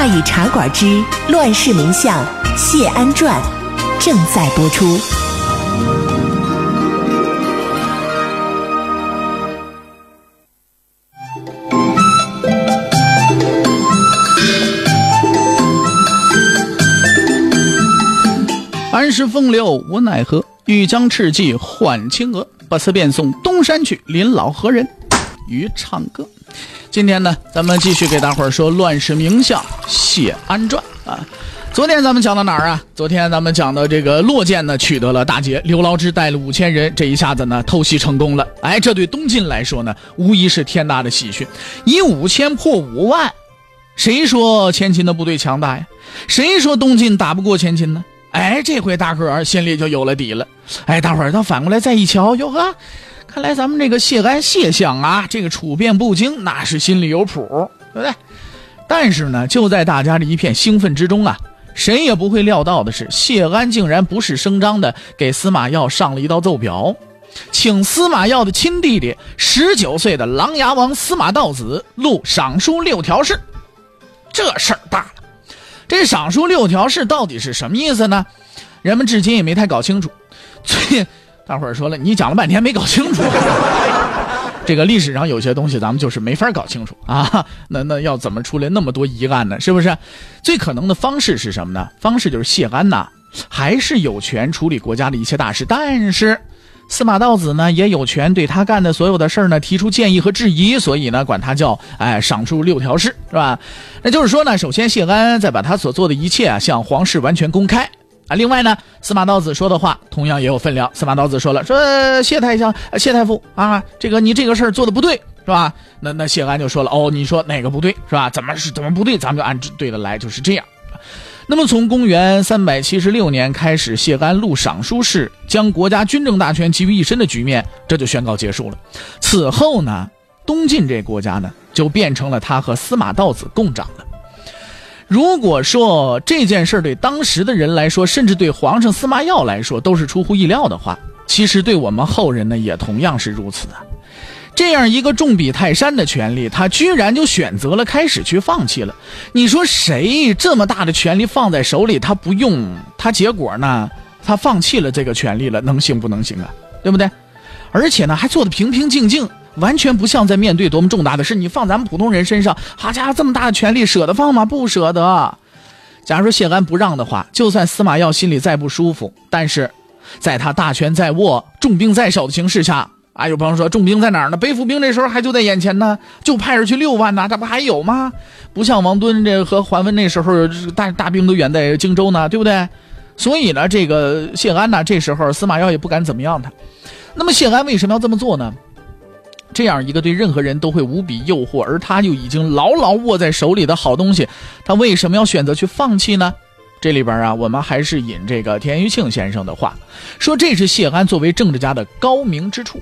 大禹茶馆之乱世名相谢安传》正在播出。安时风流无奈何，欲将赤骥换青鹅。不辞便送东山去，临老何人与唱歌？今天呢，咱们继续给大伙儿说乱世名相谢安传啊。昨天咱们讲到哪儿啊？昨天咱们讲到这个洛涧呢取得了大捷，刘牢之带了五千人，这一下子呢偷袭成功了。哎，这对东晋来说呢，无疑是天大的喜讯。以五千破五万，谁说前秦的部队强大呀？谁说东晋打不过前秦呢？哎，这回大伙儿心里就有了底了。哎，大伙儿他反过来再一瞧，哟呵，看来咱们这个谢安谢相啊，这个处变不惊，那是心里有谱，对不对？但是呢，就在大家的一片兴奋之中啊，谁也不会料到的是，谢安竟然不是声张的给司马曜上了一道奏表，请司马曜的亲弟弟十九岁的琅琊王司马道子录赏书六条事。这事儿大了。这赏书六条事到底是什么意思呢？人们至今也没太搞清楚。最大伙儿说了，你讲了半天没搞清楚。这个历史上有些东西咱们就是没法搞清楚啊。那那要怎么出来那么多疑案呢？是不是？最可能的方式是什么呢？方式就是谢安呐，还是有权处理国家的一切大事，但是。司马道子呢也有权对他干的所有的事儿呢提出建议和质疑，所以呢管他叫哎赏书六条事是吧？那就是说呢，首先谢安在把他所做的一切啊向皇室完全公开啊。另外呢，司马道子说的话同样也有分量。司马道子说了说谢太相谢太傅啊，这个你这个事儿做的不对是吧？那那谢安就说了哦，你说哪个不对是吧？怎么是怎么不对？咱们就按对的来，就是这样。那么，从公元三百七十六年开始，谢安录赏书事，将国家军政大权集于一身的局面，这就宣告结束了。此后呢，东晋这国家呢，就变成了他和司马道子共掌了。如果说这件事对当时的人来说，甚至对皇上司马曜来说，都是出乎意料的话，其实对我们后人呢，也同样是如此啊。这样一个重比泰山的权利，他居然就选择了开始去放弃了。你说谁这么大的权力放在手里，他不用，他结果呢？他放弃了这个权利了，能行不能行啊？对不对？而且呢，还做的平平静静，完全不像在面对多么重大的事。你放咱们普通人身上，好家伙，这么大的权力舍得放吗？不舍得。假如说谢安不让的话，就算司马曜心里再不舒服，但是在他大权在握、重兵在手的形势下。啊，有朋友说重兵在哪儿呢？北府兵这时候还就在眼前呢，就派出去六万呢，这不还有吗？不像王敦这和桓温那时候大大兵都远在荆州呢，对不对？所以呢，这个谢安呢，这时候司马曜也不敢怎么样他。那么谢安为什么要这么做呢？这样一个对任何人都会无比诱惑，而他又已经牢牢握在手里的好东西，他为什么要选择去放弃呢？这里边啊，我们还是引这个田余庆先生的话，说这是谢安作为政治家的高明之处。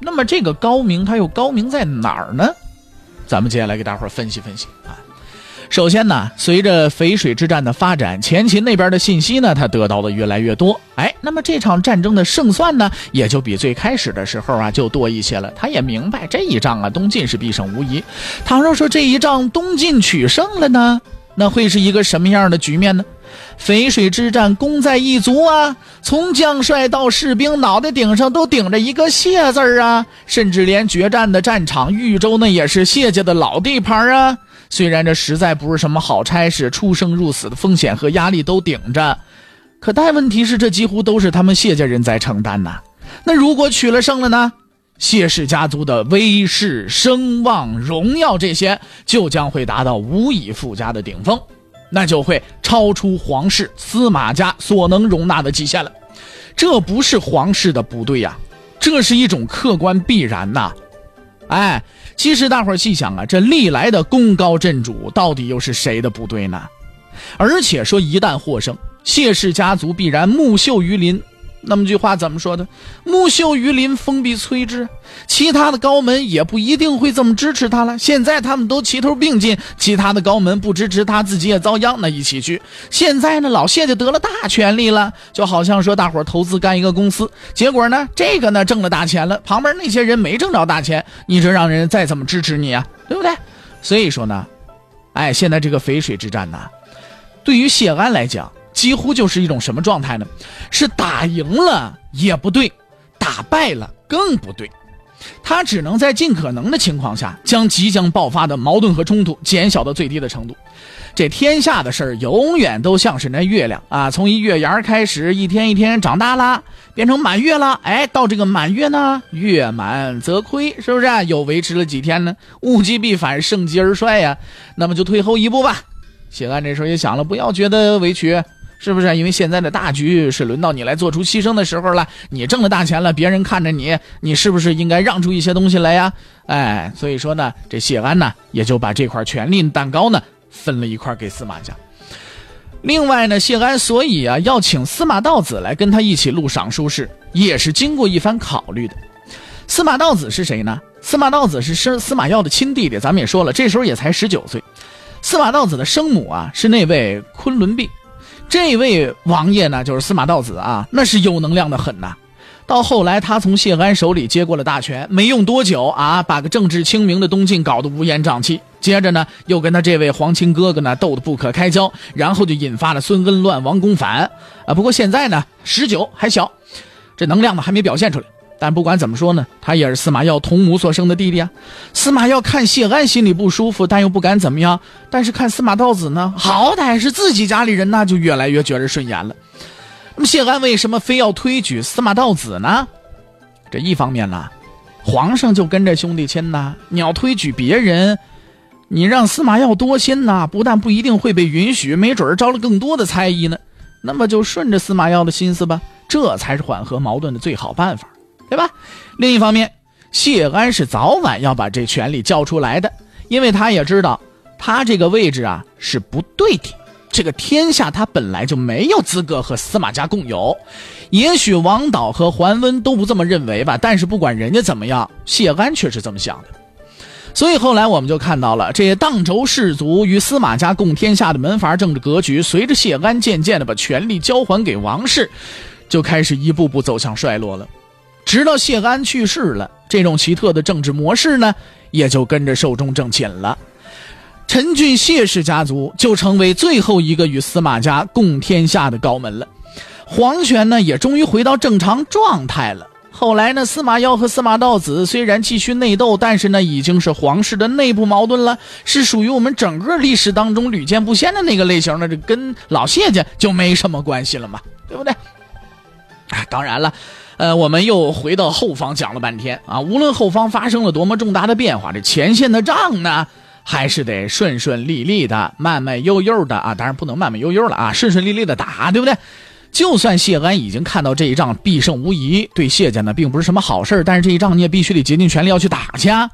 那么这个高明，他又高明在哪儿呢？咱们接下来给大伙儿分析分析啊。首先呢，随着淝水之战的发展，前秦那边的信息呢，他得到的越来越多。哎，那么这场战争的胜算呢，也就比最开始的时候啊就多一些了。他也明白这一仗啊，东晋是必胜无疑。倘若说这一仗东晋取胜了呢，那会是一个什么样的局面呢？淝水之战，功在一族啊！从将帅到士兵，脑袋顶上都顶着一个谢字儿啊！甚至连决战的战场豫州，那也是谢家的老地盘啊！虽然这实在不是什么好差事，出生入死的风险和压力都顶着，可但问题是，这几乎都是他们谢家人在承担呐。那如果取了胜了呢？谢氏家族的威势、声望、荣耀这些，就将会达到无以复加的顶峰。那就会超出皇室司马家所能容纳的极限了，这不是皇室的不对呀，这是一种客观必然呐。哎，其实大伙儿细想啊，这历来的功高震主，到底又是谁的不对呢？而且说一旦获胜，谢氏家族必然木秀于林。那么句话怎么说的？木秀于林，风必摧之。其他的高门也不一定会这么支持他了。现在他们都齐头并进，其他的高门不支持他，自己也遭殃。那一起去。现在呢，老谢就得了大权力了，就好像说大伙投资干一个公司，结果呢，这个呢挣了大钱了，旁边那些人没挣着大钱，你这让人再怎么支持你啊？对不对？所以说呢，哎，现在这个淝水之战呢，对于谢安来讲。几乎就是一种什么状态呢？是打赢了也不对，打败了更不对。他只能在尽可能的情况下，将即将爆发的矛盾和冲突减小到最低的程度。这天下的事儿永远都像是那月亮啊，从一月牙开始，一天一天长大了，变成满月了。哎，到这个满月呢，月满则亏，是不是？又维持了几天呢？物极必反，盛极而衰呀。那么就退后一步吧。谢安这时候也想了，不要觉得委屈。是不是因为现在的大局是轮到你来做出牺牲的时候了？你挣了大钱了，别人看着你，你是不是应该让出一些东西来呀？哎，所以说呢，这谢安呢也就把这块权力蛋糕呢分了一块给司马家。另外呢，谢安所以啊要请司马道子来跟他一起录赏书事，也是经过一番考虑的。司马道子是谁呢？司马道子是生司马曜的亲弟弟，咱们也说了，这时候也才十九岁。司马道子的生母啊是那位昆仑璧。这位王爷呢，就是司马道子啊，那是有能量的很呐。到后来，他从谢安手里接过了大权，没用多久啊，把个政治清明的东晋搞得乌烟瘴气。接着呢，又跟他这位皇亲哥哥呢斗得不可开交，然后就引发了孙恩乱王公反啊。不过现在呢，十九还小，这能量呢还没表现出来。但不管怎么说呢，他也是司马曜同母所生的弟弟啊。司马曜看谢安心里不舒服，但又不敢怎么样。但是看司马道子呢，好歹是自己家里人，那就越来越觉着顺眼了。那么谢安为什么非要推举司马道子呢？这一方面呢，皇上就跟着兄弟亲呐。你要推举别人，你让司马曜多心呐，不但不一定会被允许，没准招了更多的猜疑呢。那么就顺着司马曜的心思吧，这才是缓和矛盾的最好办法。对吧？另一方面，谢安是早晚要把这权力交出来的，因为他也知道，他这个位置啊是不对的。这个天下他本来就没有资格和司马家共有。也许王导和桓温都不这么认为吧，但是不管人家怎么样，谢安却是这么想的。所以后来我们就看到了，这些荡轴氏族与司马家共天下的门阀政治格局，随着谢安渐渐的把权力交还给王室，就开始一步步走向衰落了。直到谢安去世了，这种奇特的政治模式呢，也就跟着寿终正寝了。陈俊谢氏家族就成为最后一个与司马家共天下的高门了。皇权呢，也终于回到正常状态了。后来呢，司马曜和司马道子虽然继续内斗，但是呢，已经是皇室的内部矛盾了，是属于我们整个历史当中屡见不鲜的那个类型的，这跟老谢家就没什么关系了嘛，对不对？啊，当然了。呃，我们又回到后方讲了半天啊，无论后方发生了多么重大的变化，这前线的仗呢，还是得顺顺利利的、慢慢悠悠的啊。当然不能慢慢悠悠了啊，顺顺利利的打，对不对？就算谢安已经看到这一仗必胜无疑，对谢家呢并不是什么好事但是这一仗你也必须得竭尽全力要去打去啊，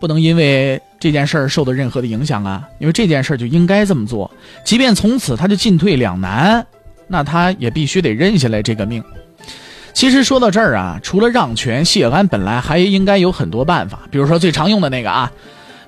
不能因为这件事受到任何的影响啊，因为这件事就应该这么做，即便从此他就进退两难，那他也必须得认下来这个命。其实说到这儿啊，除了让权，谢安本来还应该有很多办法。比如说最常用的那个啊，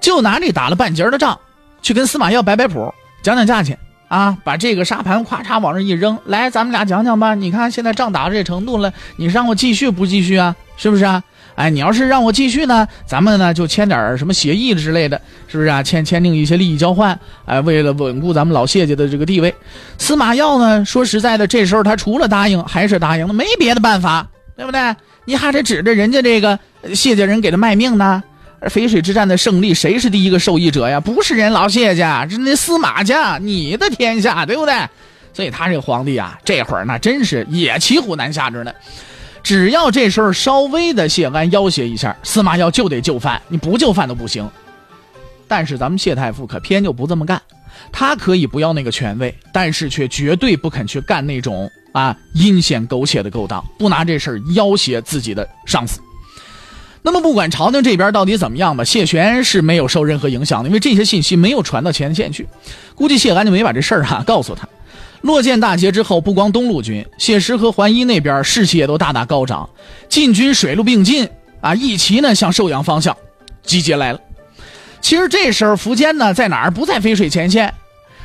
就拿这打了半截的仗，去跟司马曜摆摆谱，讲讲价钱啊，把这个沙盘咵嚓往这一扔，来，咱们俩讲讲吧。你看现在仗打到这程度了，你让我继续不继续啊？是不是啊？哎，你要是让我继续呢，咱们呢就签点什么协议之类的，是不是啊？签签订一些利益交换，哎，为了稳固咱们老谢家的这个地位。司马曜呢，说实在的，这时候他除了答应还是答应了，没别的办法，对不对？你还得指着人家这个谢家人给他卖命呢。淝水之战的胜利，谁是第一个受益者呀？不是人老谢家，是那司马家，你的天下，对不对？所以他这个皇帝啊，这会儿那真是也骑虎难下着呢。只要这时候稍微的谢安要挟一下，司马曜就得就范，你不就范都不行。但是咱们谢太傅可偏就不这么干，他可以不要那个权位，但是却绝对不肯去干那种啊阴险苟且的勾当，不拿这事儿要挟自己的上司。那么不管朝廷这边到底怎么样吧，谢玄是没有受任何影响的，因为这些信息没有传到前线去，估计谢安就没把这事儿哈告诉他。落剑大捷之后，不光东路军，谢石和桓伊那边士气也都大大高涨，晋军水陆并进啊，一齐呢向寿阳方向集结来了。其实这时候苻坚呢在哪儿？不在淝水前线，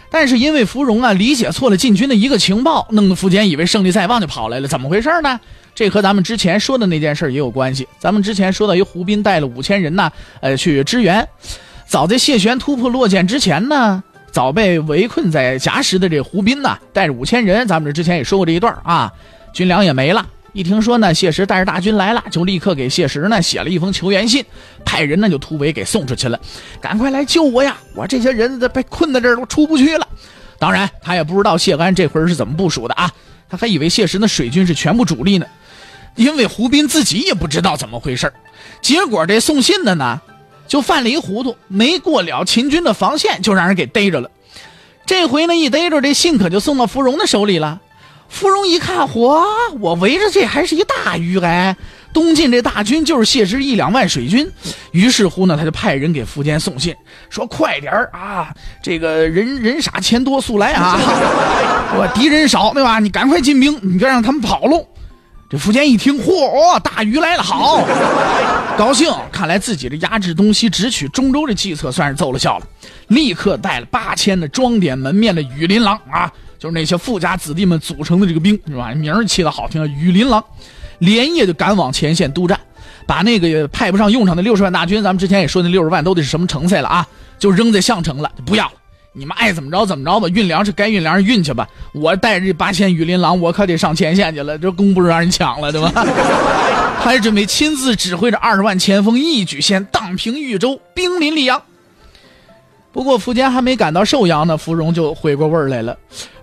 但是因为芙蓉啊理解错了晋军的一个情报，弄得苻坚以为胜利在望就跑来了。怎么回事呢？这和咱们之前说的那件事也有关系。咱们之前说到，一胡斌带了五千人呢，呃，去支援。早在谢玄突破落剑之前呢，早被围困在硖石的这胡斌呢，带着五千人，咱们这之前也说过这一段啊，军粮也没了。一听说呢，谢石带着大军来了，就立刻给谢石呢写了一封求援信，派人呢就突围给送出去了，赶快来救我呀！我这些人被困在这儿都出不去了。当然，他也不知道谢安这会儿是怎么部署的啊，他还以为谢石的水军是全部主力呢。因为胡斌自己也不知道怎么回事结果这送信的呢，就犯了一糊涂，没过了秦军的防线，就让人给逮着了。这回呢，一逮着这信可就送到芙蓉的手里了。芙蓉一看，嚯，我围着这还是一大鱼哎！东晋这大军就是谢师一两万水军。于是乎呢，他就派人给苻坚送信，说快点啊，这个人人傻钱多，速来啊！我敌人少对吧？你赶快进兵，你别让他们跑喽。这苻坚一听，嚯，大鱼来了，好高兴！看来自己的压制东西、直取中州这计策算是奏了效了。立刻带了八千的装点门面的羽林郎啊，就是那些富家子弟们组成的这个兵，是吧？名儿起的好听，羽林郎，连夜就赶往前线督战，把那个派不上用场的六十万大军，咱们之前也说那六十万都得是什么成才了啊，就扔在项城了，不要了。你们爱怎么着怎么着吧，运粮食该运粮食运去吧。我带着这八千羽林狼，我可得上前线去了。这弓不是让人抢了，对吧？还准备亲自指挥着二十万前锋，一举先荡平豫州，兵临溧阳。不过苻坚还没赶到寿阳呢，芙蓉就回过味儿来了。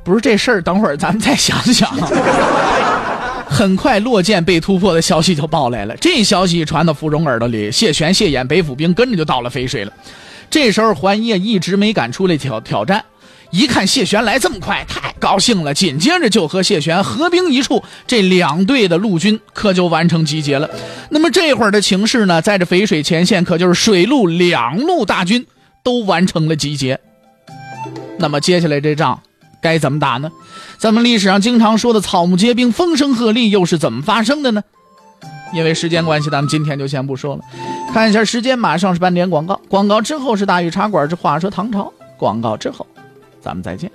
不是这事儿，等会儿咱们再想想。很快，洛涧被突破的消息就报来了。这消息传到芙蓉耳朵里，谢玄、谢衍北府兵跟着就到了淝水了。这时候，桓伊一直没敢出来挑挑战，一看谢玄来这么快，太高兴了，紧接着就和谢玄合兵一处，这两队的陆军可就完成集结了。那么这会儿的情势呢，在这淝水前线，可就是水陆两路大军都完成了集结。那么接下来这仗该怎么打呢？咱们历史上经常说的草木皆兵、风声鹤唳，又是怎么发生的呢？因为时间关系，咱们今天就先不说了。看一下时间，马上是半点广告，广告之后是大禹茶馆这话说唐朝，广告之后，咱们再见。